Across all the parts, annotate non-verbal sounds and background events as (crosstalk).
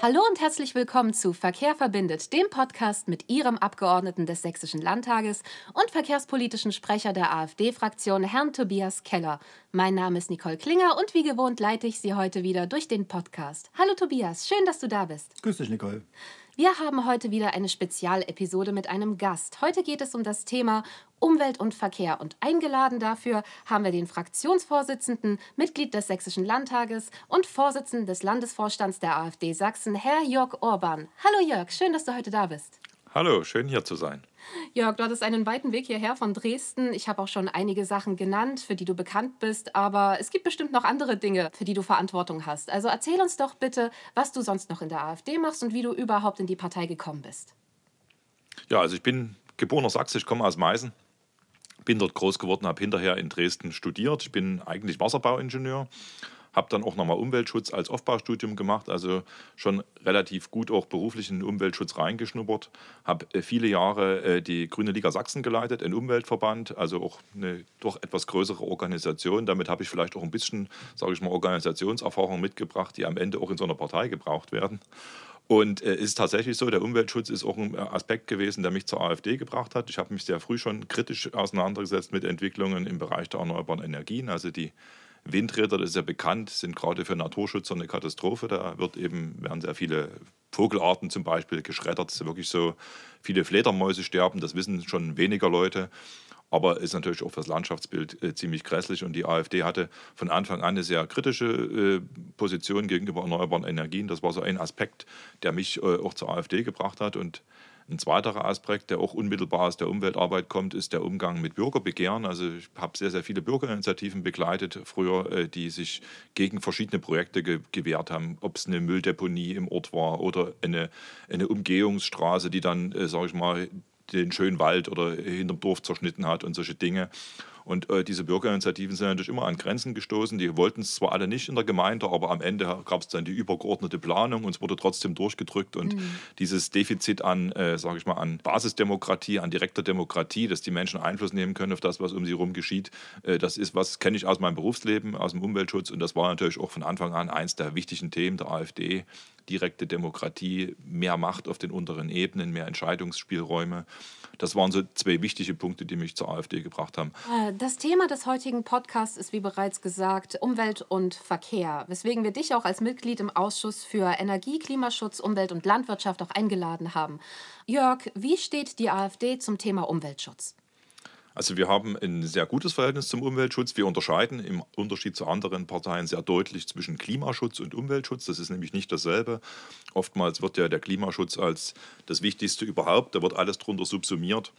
Hallo und herzlich willkommen zu Verkehr verbindet, dem Podcast mit Ihrem Abgeordneten des Sächsischen Landtages und verkehrspolitischen Sprecher der AfD-Fraktion, Herrn Tobias Keller. Mein Name ist Nicole Klinger und wie gewohnt leite ich Sie heute wieder durch den Podcast. Hallo Tobias, schön, dass du da bist. Grüß dich, Nicole. Wir haben heute wieder eine Spezialepisode mit einem Gast. Heute geht es um das Thema Umwelt und Verkehr und eingeladen dafür haben wir den Fraktionsvorsitzenden, Mitglied des Sächsischen Landtages und Vorsitzenden des Landesvorstands der AfD Sachsen, Herr Jörg Orban. Hallo Jörg, schön, dass du heute da bist. Hallo, schön hier zu sein. Jörg, du hattest einen weiten Weg hierher von Dresden. Ich habe auch schon einige Sachen genannt, für die du bekannt bist, aber es gibt bestimmt noch andere Dinge, für die du Verantwortung hast. Also erzähl uns doch bitte, was du sonst noch in der AfD machst und wie du überhaupt in die Partei gekommen bist. Ja, also ich bin geborener Sachse, ich komme aus Meißen, bin dort groß geworden, habe hinterher in Dresden studiert. Ich bin eigentlich Wasserbauingenieur habe dann auch nochmal Umweltschutz als Aufbaustudium gemacht, also schon relativ gut auch beruflich in den Umweltschutz reingeschnuppert. Habe äh, viele Jahre äh, die Grüne Liga Sachsen geleitet, ein Umweltverband, also auch eine doch etwas größere Organisation. Damit habe ich vielleicht auch ein bisschen, sage ich mal, Organisationserfahrung mitgebracht, die am Ende auch in so einer Partei gebraucht werden. Und es äh, ist tatsächlich so, der Umweltschutz ist auch ein Aspekt gewesen, der mich zur AfD gebracht hat. Ich habe mich sehr früh schon kritisch auseinandergesetzt mit Entwicklungen im Bereich der erneuerbaren Energien, also die Windräder, das ist ja bekannt, sind gerade für Naturschützer eine Katastrophe. Da wird eben, werden sehr viele Vogelarten zum Beispiel geschreddert. Es ist wirklich so, viele Fledermäuse sterben, das wissen schon weniger Leute. Aber ist natürlich auch für das Landschaftsbild äh, ziemlich grässlich. Und die AfD hatte von Anfang an eine sehr kritische äh, Position gegenüber erneuerbaren Energien. Das war so ein Aspekt, der mich äh, auch zur AfD gebracht hat. Und ein zweiterer Aspekt, der auch unmittelbar aus der Umweltarbeit kommt, ist der Umgang mit Bürgerbegehren. Also ich habe sehr, sehr viele Bürgerinitiativen begleitet früher, äh, die sich gegen verschiedene Projekte ge gewehrt haben, ob es eine Mülldeponie im Ort war oder eine, eine Umgehungsstraße, die dann, äh, sage ich mal, den schönen Wald oder hinterm Dorf zerschnitten hat und solche Dinge. Und äh, diese Bürgerinitiativen sind natürlich immer an Grenzen gestoßen. Die wollten es zwar alle nicht in der Gemeinde, aber am Ende gab es dann die übergeordnete Planung und es wurde trotzdem durchgedrückt. Und mhm. dieses Defizit an, äh, sage ich mal, an Basisdemokratie, an direkter Demokratie, dass die Menschen Einfluss nehmen können auf das, was um sie herum geschieht, äh, das ist was kenne ich aus meinem Berufsleben, aus dem Umweltschutz. Und das war natürlich auch von Anfang an eins der wichtigen Themen der AfD direkte Demokratie, mehr Macht auf den unteren Ebenen, mehr Entscheidungsspielräume. Das waren so zwei wichtige Punkte, die mich zur AfD gebracht haben. Äh, das Thema des heutigen Podcasts ist, wie bereits gesagt, Umwelt und Verkehr, weswegen wir dich auch als Mitglied im Ausschuss für Energie, Klimaschutz, Umwelt und Landwirtschaft auch eingeladen haben. Jörg, wie steht die AfD zum Thema Umweltschutz? Also wir haben ein sehr gutes Verhältnis zum Umweltschutz. Wir unterscheiden im Unterschied zu anderen Parteien sehr deutlich zwischen Klimaschutz und Umweltschutz. Das ist nämlich nicht dasselbe. Oftmals wird ja der Klimaschutz als das Wichtigste überhaupt, da wird alles drunter subsumiert.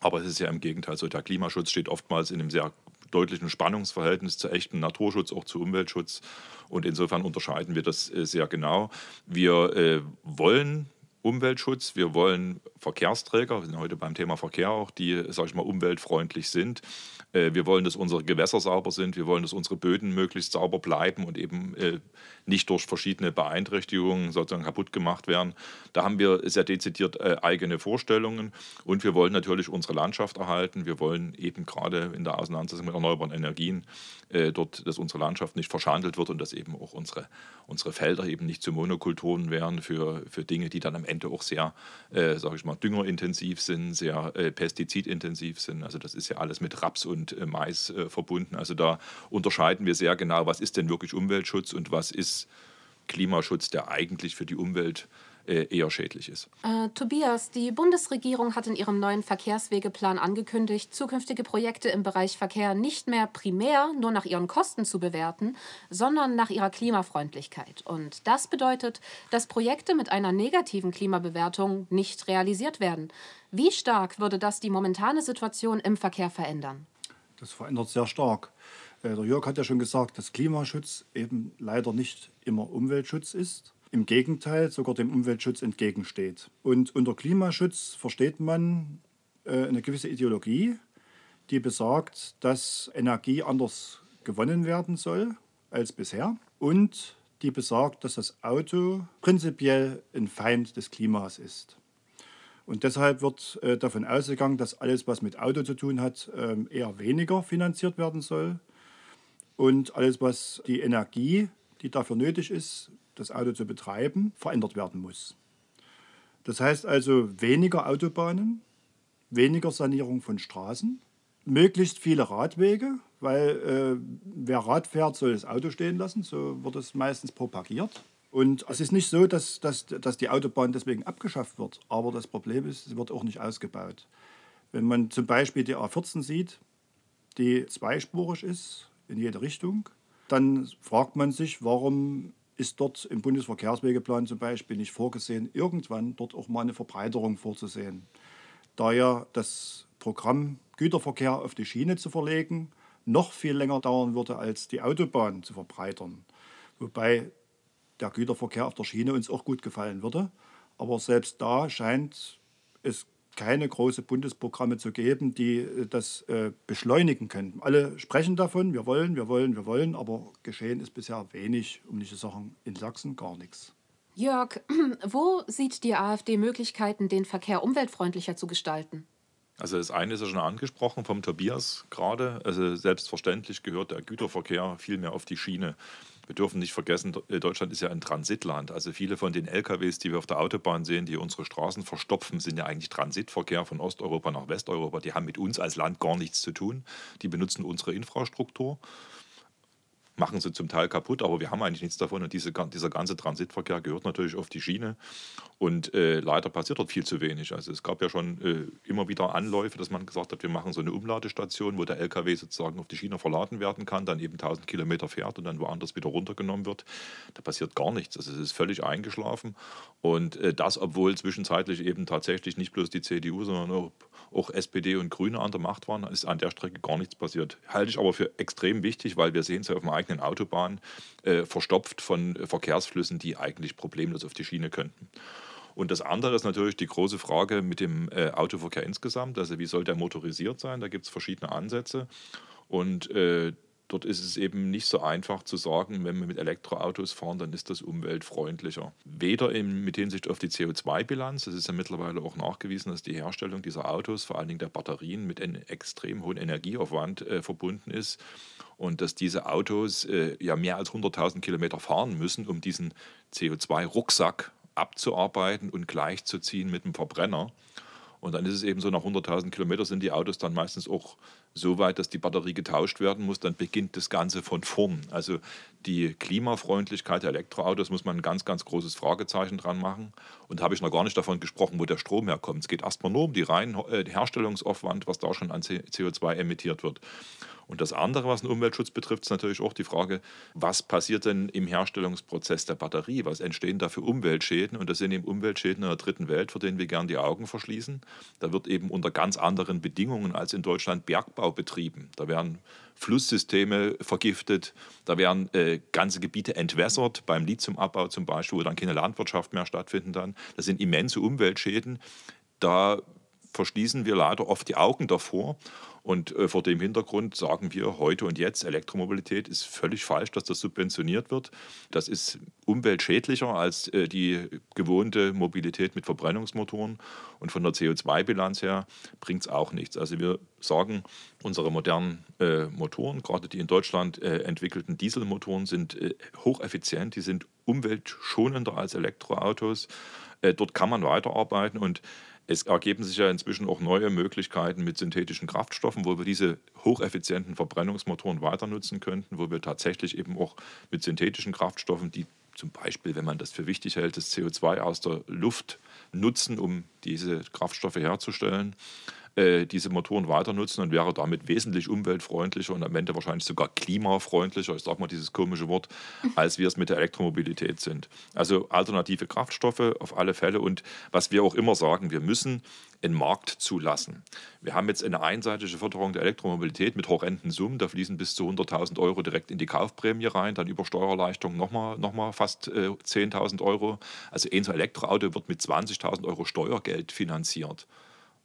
Aber es ist ja im Gegenteil so. Der Klimaschutz steht oftmals in einem sehr deutlichen Spannungsverhältnis zu echtem Naturschutz, auch zu Umweltschutz. Und insofern unterscheiden wir das äh, sehr genau. Wir äh, wollen Umweltschutz, wir wollen Verkehrsträger, wir sind heute beim Thema Verkehr auch, die, sage ich mal, umweltfreundlich sind. Äh, wir wollen, dass unsere Gewässer sauber sind, wir wollen, dass unsere Böden möglichst sauber bleiben und eben äh, nicht durch verschiedene Beeinträchtigungen sozusagen kaputt gemacht werden. Da haben wir sehr dezidiert äh, eigene Vorstellungen und wir wollen natürlich unsere Landschaft erhalten. Wir wollen eben gerade in der Auseinandersetzung mit erneuerbaren Energien dort, dass unsere Landschaft nicht verschandelt wird und dass eben auch unsere, unsere Felder eben nicht zu Monokulturen werden für, für Dinge, die dann am Ende auch sehr, äh, sage ich mal, düngerintensiv sind, sehr äh, pestizidintensiv sind. Also das ist ja alles mit Raps und äh, Mais äh, verbunden. Also da unterscheiden wir sehr genau, was ist denn wirklich Umweltschutz und was ist Klimaschutz, der eigentlich für die Umwelt eher schädlich ist. Äh, Tobias, die Bundesregierung hat in ihrem neuen Verkehrswegeplan angekündigt, zukünftige Projekte im Bereich Verkehr nicht mehr primär nur nach ihren Kosten zu bewerten, sondern nach ihrer Klimafreundlichkeit. Und das bedeutet, dass Projekte mit einer negativen Klimabewertung nicht realisiert werden. Wie stark würde das die momentane Situation im Verkehr verändern? Das verändert sehr stark. Äh, der Jörg hat ja schon gesagt, dass Klimaschutz eben leider nicht immer Umweltschutz ist im Gegenteil sogar dem Umweltschutz entgegensteht. Und unter Klimaschutz versteht man äh, eine gewisse Ideologie, die besagt, dass Energie anders gewonnen werden soll als bisher und die besagt, dass das Auto prinzipiell ein Feind des Klimas ist. Und deshalb wird äh, davon ausgegangen, dass alles, was mit Auto zu tun hat, äh, eher weniger finanziert werden soll. Und alles, was die Energie, die dafür nötig ist, das Auto zu betreiben, verändert werden muss. Das heißt also weniger Autobahnen, weniger Sanierung von Straßen, möglichst viele Radwege, weil äh, wer Rad fährt, soll das Auto stehen lassen, so wird es meistens propagiert. Und es ist nicht so, dass, dass, dass die Autobahn deswegen abgeschafft wird, aber das Problem ist, sie wird auch nicht ausgebaut. Wenn man zum Beispiel die A14 sieht, die zweispurig ist in jede Richtung, dann fragt man sich, warum ist dort im Bundesverkehrswegeplan zum Beispiel nicht vorgesehen, irgendwann dort auch mal eine Verbreiterung vorzusehen. Da ja das Programm Güterverkehr auf die Schiene zu verlegen noch viel länger dauern würde, als die Autobahn zu verbreitern. Wobei der Güterverkehr auf der Schiene uns auch gut gefallen würde. Aber selbst da scheint es keine großen Bundesprogramme zu geben, die äh, das äh, beschleunigen können. Alle sprechen davon, wir wollen, wir wollen, wir wollen, aber geschehen ist bisher wenig, um nicht zu sagen, in Sachsen gar nichts. Jörg, (clears throat) wo sieht die AfD Möglichkeiten, den Verkehr umweltfreundlicher zu gestalten? Also das eine ist ja schon angesprochen vom Tobias gerade. Also selbstverständlich gehört der Güterverkehr viel mehr auf die Schiene. Wir dürfen nicht vergessen, äh, Deutschland ist ja ein Transitland. Also viele von den LKWs, die wir auf der Autobahn sehen, die unsere Straßen verstopfen, sind ja eigentlich Transitverkehr von Osteuropa nach Westeuropa. Die haben mit uns als Land gar nichts zu tun. Die benutzen unsere Infrastruktur machen sie zum Teil kaputt, aber wir haben eigentlich nichts davon. Und diese, dieser ganze Transitverkehr gehört natürlich auf die Schiene. Und äh, leider passiert dort viel zu wenig. Also es gab ja schon äh, immer wieder Anläufe, dass man gesagt hat, wir machen so eine Umladestation, wo der LKW sozusagen auf die Schiene verladen werden kann, dann eben 1000 Kilometer fährt und dann woanders wieder runtergenommen wird. Da passiert gar nichts. Also es ist völlig eingeschlafen. Und äh, das, obwohl zwischenzeitlich eben tatsächlich nicht bloß die CDU, sondern auch, auch SPD und Grüne an der Macht waren, ist an der Strecke gar nichts passiert. Halte ich aber für extrem wichtig, weil wir sehen es ja auf dem eigenen Autobahn äh, verstopft von Verkehrsflüssen, die eigentlich problemlos auf die Schiene könnten. Und das andere ist natürlich die große Frage mit dem äh, Autoverkehr insgesamt. Also wie soll der motorisiert sein? Da gibt es verschiedene Ansätze. Und äh, dort ist es eben nicht so einfach zu sagen, wenn wir mit Elektroautos fahren, dann ist das umweltfreundlicher. Weder in, mit Hinsicht auf die CO2-Bilanz, es ist ja mittlerweile auch nachgewiesen, dass die Herstellung dieser Autos, vor allen Dingen der Batterien, mit einem extrem hohen Energieaufwand äh, verbunden ist und dass diese Autos äh, ja mehr als 100.000 Kilometer fahren müssen, um diesen CO2-Rucksack abzuarbeiten und gleichzuziehen mit dem Verbrenner. Und dann ist es eben so, nach 100.000 Kilometern sind die Autos dann meistens auch so weit, dass die Batterie getauscht werden muss. Dann beginnt das Ganze von vorn. Also die Klimafreundlichkeit der Elektroautos muss man ein ganz, ganz großes Fragezeichen dran machen. Und da habe ich noch gar nicht davon gesprochen, wo der Strom herkommt. Es geht erstmal nur um die reinen äh, Herstellungsaufwand, was da schon an CO2 emittiert wird. Und das andere, was den Umweltschutz betrifft, ist natürlich auch die Frage, was passiert denn im Herstellungsprozess der Batterie? Was entstehen da für Umweltschäden? Und das sind eben Umweltschäden in der dritten Welt, vor denen wir gern die Augen verschließen. Da wird eben unter ganz anderen Bedingungen als in Deutschland Bergbau betrieben. Da werden Flusssysteme vergiftet, da werden äh, ganze Gebiete entwässert, beim Lithiumabbau zum Beispiel, wo dann keine Landwirtschaft mehr stattfinden kann. Das sind immense Umweltschäden. Da verschließen wir leider oft die Augen davor. Und äh, vor dem Hintergrund sagen wir heute und jetzt, Elektromobilität ist völlig falsch, dass das subventioniert wird. Das ist umweltschädlicher als äh, die gewohnte Mobilität mit Verbrennungsmotoren. Und von der CO2-Bilanz her bringt es auch nichts. Also wir sagen, unsere modernen äh, Motoren, gerade die in Deutschland äh, entwickelten Dieselmotoren, sind äh, hocheffizient, die sind umweltschonender als Elektroautos. Äh, dort kann man weiterarbeiten und es ergeben sich ja inzwischen auch neue Möglichkeiten mit synthetischen Kraftstoffen, wo wir diese hocheffizienten Verbrennungsmotoren weiter nutzen könnten, wo wir tatsächlich eben auch mit synthetischen Kraftstoffen, die zum Beispiel, wenn man das für wichtig hält, das CO2 aus der Luft nutzen, um diese Kraftstoffe herzustellen, äh, diese Motoren weiter nutzen und wäre damit wesentlich umweltfreundlicher und am Ende wahrscheinlich sogar klimafreundlicher, ich sage mal dieses komische Wort, (laughs) als wir es mit der Elektromobilität sind. Also alternative Kraftstoffe auf alle Fälle und was wir auch immer sagen, wir müssen einen Markt zulassen. Wir haben jetzt eine einseitige Förderung der Elektromobilität mit horrenden Summen. Da fließen bis zu 100.000 Euro direkt in die Kaufprämie rein, dann über Steuerleistungen nochmal noch mal fast äh, 10.000 Euro. Also ein so Elektroauto wird mit 20.000 Euro Steuergeld finanziert.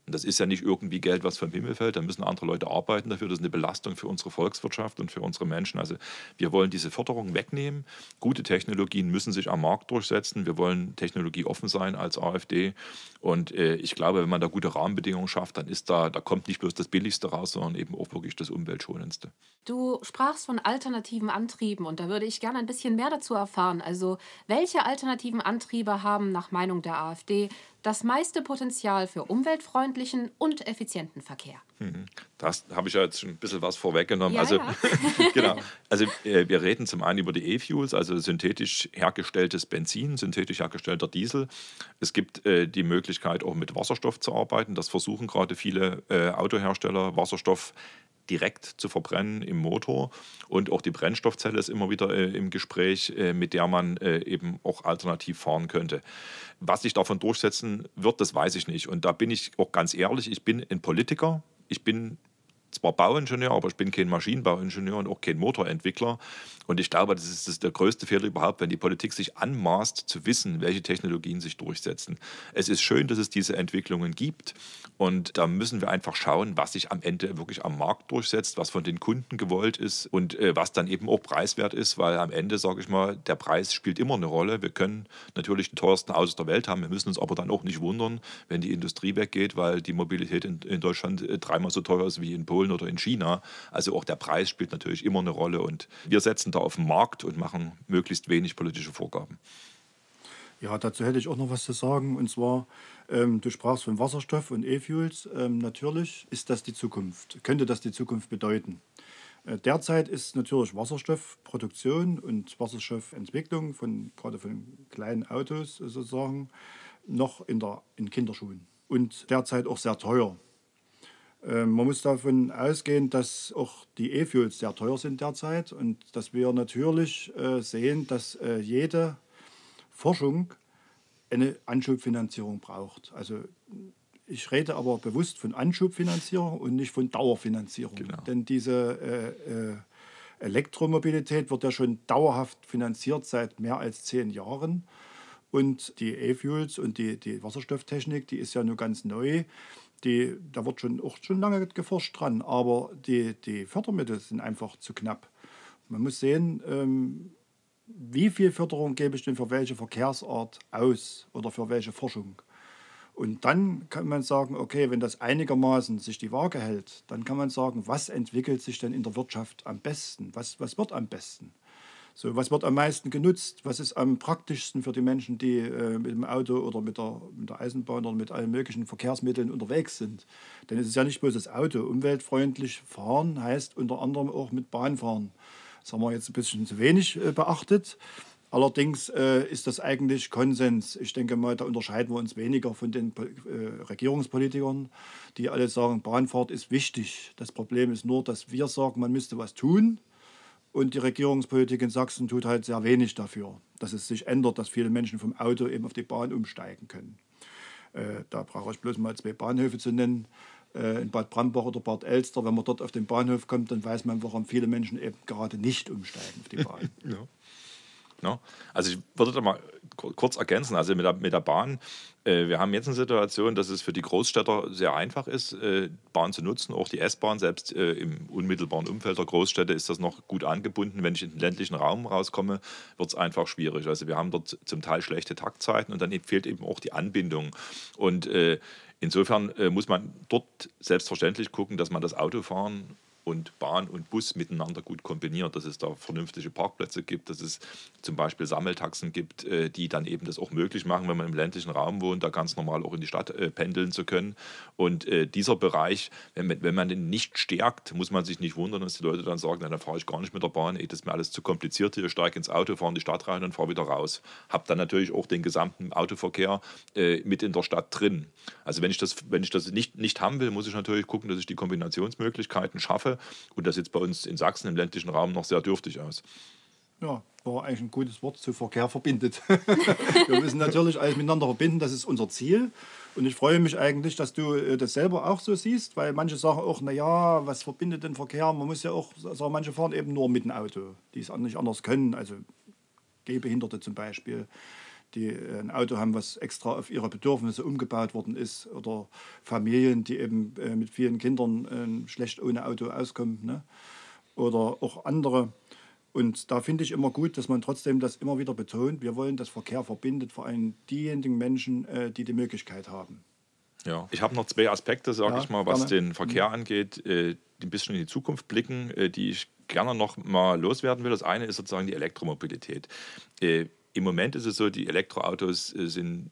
Und das ist ja nicht irgendwie Geld, was vom Himmel fällt. Da müssen andere Leute arbeiten dafür. Das ist eine Belastung für unsere Volkswirtschaft und für unsere Menschen. Also wir wollen diese Förderung wegnehmen. Gute Technologien müssen sich am Markt durchsetzen. Wir wollen technologieoffen sein als AfD. Und äh, ich glaube, wenn man da gute Rahmenbedingungen schafft, dann ist da, da kommt nicht bloß das Billigste raus, sondern eben auch wirklich das Umweltschonendste. Du sprachst von alternativen Antrieben und da würde ich gerne ein bisschen mehr dazu erfahren. Also welche alternativen Antriebe haben nach Meinung der AfD das meiste Potenzial für umweltfreundlichen und effizienten Verkehr. Mhm. Das habe ich ja jetzt schon ein bisschen was vorweggenommen. Ja, also, ja. (laughs) genau. also äh, wir reden zum einen über die E-Fuels, also synthetisch hergestelltes Benzin, synthetisch hergestellter Diesel. Es gibt äh, die Möglichkeit, auch mit Wasserstoff zu arbeiten. Das versuchen gerade viele äh, Autohersteller, Wasserstoff direkt zu verbrennen im Motor. Und auch die Brennstoffzelle ist immer wieder äh, im Gespräch, äh, mit der man äh, eben auch alternativ fahren könnte. Was sich davon durchsetzen wird, das weiß ich nicht. Und da bin ich auch ganz ehrlich, ich bin ein Politiker. Ich bin zwar Bauingenieur, aber ich bin kein Maschinenbauingenieur und auch kein Motorentwickler. Und ich glaube, das ist das der größte Fehler überhaupt, wenn die Politik sich anmaßt zu wissen, welche Technologien sich durchsetzen. Es ist schön, dass es diese Entwicklungen gibt. Und da müssen wir einfach schauen, was sich am Ende wirklich am Markt durchsetzt, was von den Kunden gewollt ist und äh, was dann eben auch preiswert ist, weil am Ende, sage ich mal, der Preis spielt immer eine Rolle. Wir können natürlich die teuersten Autos der Welt haben. Wir müssen uns aber dann auch nicht wundern, wenn die Industrie weggeht, weil die Mobilität in, in Deutschland äh, dreimal so teuer ist wie in Polen oder in China. Also auch der Preis spielt natürlich immer eine Rolle. Und wir setzen da auf den Markt und machen möglichst wenig politische Vorgaben. Ja, dazu hätte ich auch noch was zu sagen. Und zwar, ähm, du sprachst von Wasserstoff und E-Fuels. Ähm, natürlich ist das die Zukunft, könnte das die Zukunft bedeuten. Äh, derzeit ist natürlich Wasserstoffproduktion und Wasserstoffentwicklung von gerade von kleinen Autos sozusagen noch in, der, in Kinderschuhen und derzeit auch sehr teuer. Ähm, man muss davon ausgehen, dass auch die E-Fuels sehr teuer sind derzeit und dass wir natürlich äh, sehen, dass äh, jede Forschung eine Anschubfinanzierung braucht. Also ich rede aber bewusst von Anschubfinanzierung und nicht von Dauerfinanzierung. Genau. Denn diese äh, äh, Elektromobilität wird ja schon dauerhaft finanziert seit mehr als zehn Jahren. Und die E-Fuels und die, die Wasserstofftechnik, die ist ja nur ganz neu. Die, da wird schon auch schon lange geforscht dran, aber die, die Fördermittel sind einfach zu knapp. Man muss sehen, ähm, wie viel Förderung gebe ich denn für welche Verkehrsart aus oder für welche Forschung. Und dann kann man sagen, okay, wenn das einigermaßen sich die Waage hält, dann kann man sagen, was entwickelt sich denn in der Wirtschaft am besten? Was, was wird am besten? So, was wird am meisten genutzt? Was ist am praktischsten für die Menschen, die äh, mit dem Auto oder mit der, mit der Eisenbahn oder mit allen möglichen Verkehrsmitteln unterwegs sind? Denn es ist ja nicht bloß das Auto. Umweltfreundlich fahren heißt unter anderem auch mit Bahn fahren. Das haben wir jetzt ein bisschen zu wenig äh, beachtet. Allerdings äh, ist das eigentlich Konsens. Ich denke mal, da unterscheiden wir uns weniger von den äh, Regierungspolitikern, die alle sagen, Bahnfahrt ist wichtig. Das Problem ist nur, dass wir sagen, man müsste was tun. Und die Regierungspolitik in Sachsen tut halt sehr wenig dafür, dass es sich ändert, dass viele Menschen vom Auto eben auf die Bahn umsteigen können. Äh, da brauche ich bloß mal zwei Bahnhöfe zu nennen äh, in Bad Brambach oder Bad Elster. Wenn man dort auf den Bahnhof kommt, dann weiß man, warum viele Menschen eben gerade nicht umsteigen auf die Bahn. (laughs) ja. Ja, also ich würde da mal kurz ergänzen, also mit der, mit der Bahn, äh, wir haben jetzt eine Situation, dass es für die Großstädter sehr einfach ist, äh, Bahn zu nutzen, auch die S-Bahn, selbst äh, im unmittelbaren Umfeld der Großstädte ist das noch gut angebunden. Wenn ich in den ländlichen Raum rauskomme, wird es einfach schwierig. Also wir haben dort zum Teil schlechte Taktzeiten und dann fehlt eben auch die Anbindung. Und äh, Insofern äh, muss man dort selbstverständlich gucken, dass man das Autofahren und Bahn und Bus miteinander gut kombiniert, dass es da vernünftige Parkplätze gibt, dass es zum Beispiel Sammeltaxen gibt, äh, die dann eben das auch möglich machen, wenn man im ländlichen Raum wohnt, da ganz normal auch in die Stadt äh, pendeln zu können. Und äh, dieser Bereich, wenn, man den nicht stärkt, muss man sich nicht wundern, dass die Leute dann sagen, dann fahre ich gar nicht mit der Bahn, das ist mir alles zu kompliziert hier, ich steige ins Auto, fahre in die Stadt rein und fahre wieder raus. Habe dann natürlich auch den gesamten Autoverkehr mit in der Stadt drin. Also wenn ich das, wenn ich das nicht, nicht haben will, muss ich natürlich gucken, dass ich die Kombinationsmöglichkeiten schaffe und das sieht bei uns in Sachsen im ländlichen Raum noch sehr dürftig aus. Ja, war eigentlich ein gutes Wort zu Verkehr verbindet. (laughs) wir müssen natürlich alles miteinander verbinden, das ist unser Ziel. Und ich freue mich eigentlich, dass du äh, das selber auch so siehst, weil manche sagen auch, naja, was verbindet den Verkehr? Man muss ja auch sagen, manche fahren eben nur mit dem Auto, die es nicht anders können, also Gehbehinderte zum Beispiel. Die ein Auto haben, was extra auf ihre Bedürfnisse umgebaut worden ist. Oder Familien, die eben äh, mit vielen Kindern äh, schlecht ohne Auto auskommen. Ne? Oder auch andere. Und da finde ich immer gut, dass man trotzdem das immer wieder betont. Wir wollen, dass Verkehr verbindet, vor allem diejenigen Menschen, äh, die die Möglichkeit haben. Ja, ich habe noch zwei Aspekte, sage ja, ich mal, was gerne. den Verkehr mhm. angeht, äh, die ein bisschen in die Zukunft blicken, äh, die ich gerne noch mal loswerden will. Das eine ist sozusagen die Elektromobilität. Äh, Im Moment ist es so, die Elektroautos äh, sind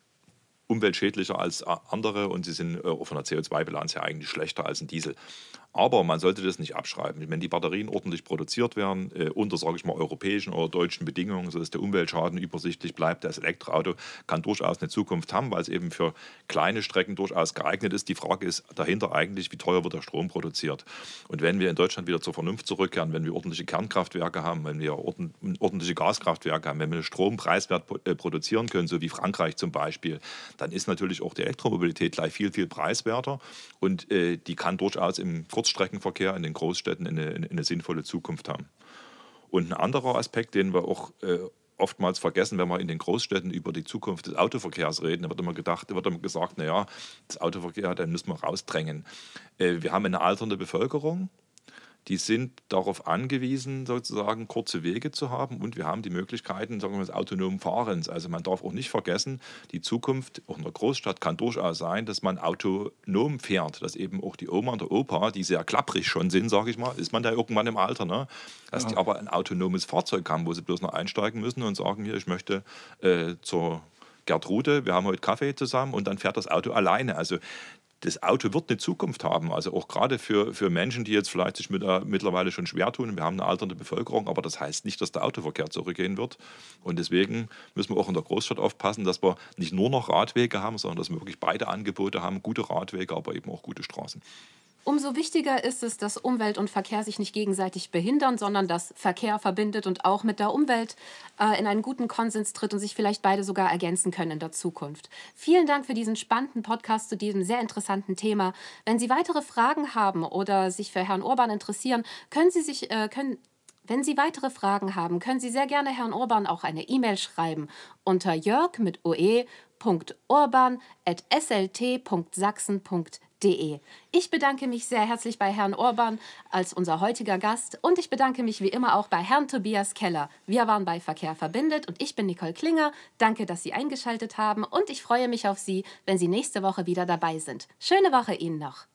umweltschädlicher als andere und sie sind äh, von der CO2-Bilanz her eigentlich schlechter als ein Diesel. Aber man sollte das nicht abschreiben. Wenn die Batterien ordentlich produziert werden, äh, unter, sage ich mal, europäischen oder deutschen Bedingungen, sodass der Umweltschaden übersichtlich bleibt, das Elektroauto kann durchaus eine Zukunft haben, weil es eben für kleine Strecken durchaus geeignet ist. Die Frage ist dahinter eigentlich, wie teuer wird der Strom produziert? Und wenn wir in Deutschland wieder zur Vernunft zurückkehren, wenn wir ordentliche Kernkraftwerke haben, wenn wir ordentliche Gaskraftwerke haben, wenn wir Strom preiswert äh, produzieren können, so wie Frankreich zum Beispiel, dann ist natürlich auch die Elektromobilität gleich viel, viel preiswerter und äh, die kann durchaus im Kurz Kurzstreckenverkehr in den Großstädten eine, eine sinnvolle Zukunft haben. Und ein anderer Aspekt, den wir auch äh, oftmals vergessen, wenn wir in den Großstädten über die Zukunft des Autoverkehrs reden, da wird immer gedacht, wird immer gesagt, naja, das Autoverkehr, den müssen wir rausdrängen. Äh, wir haben eine alternde Bevölkerung, die sind darauf angewiesen, sozusagen kurze Wege zu haben und wir haben die Möglichkeiten sagen wir, des autonomen Fahrens. Also man darf auch nicht vergessen, die Zukunft auch in der Großstadt kann durchaus sein, dass man autonom fährt, dass eben auch die Oma und der Opa, die sehr klapprig schon sind, sage ich mal, ist man da irgendwann im Alter, ne? dass ja. die aber ein autonomes Fahrzeug haben, wo sie bloß noch einsteigen müssen und sagen, hier, ich möchte äh, zur Gertrude, wir haben heute Kaffee zusammen und dann fährt das Auto alleine. Also das Auto wird eine Zukunft haben. Also auch gerade für, für Menschen, die jetzt vielleicht sich mit, äh, mittlerweile schon schwer tun. Wir haben eine alternde Bevölkerung, aber das heißt nicht, dass der Autoverkehr zurückgehen wird. Und deswegen müssen wir auch in der Großstadt aufpassen, dass wir nicht nur noch Radwege haben, sondern dass wir wirklich beide Angebote haben. Gute Radwege, aber eben auch gute Straßen. Umso wichtiger ist es, dass Umwelt und Verkehr sich nicht gegenseitig behindern, sondern dass Verkehr verbindet und auch mit der Umwelt äh, in einen guten Konsens tritt und sich vielleicht beide sogar ergänzen können in der Zukunft. Vielen Dank für diesen spannenden Podcast zu diesem sehr interessanten Thema. Wenn Sie weitere Fragen haben oder sich für Herrn Urban interessieren, können Sie sich äh, können wenn Sie weitere Fragen haben, können Sie sehr gerne Herrn Urban auch eine E-Mail schreiben unter jörg mit oe.urban.slt.sachsen.de www.ftf.de. Ich bedanke mich sehr herzlich bei Herrn Orban als unser heutiger Gast und ich bedanke mich wie immer auch bei Herrn Tobias Keller. Wir waren bei Verkehr verbindet und ich bin Nicole Klinger. Danke, dass Sie eingeschaltet haben und ich freue mich auf Sie, wenn Sie nächste Woche wieder dabei sind. Schöne Woche Ihnen noch.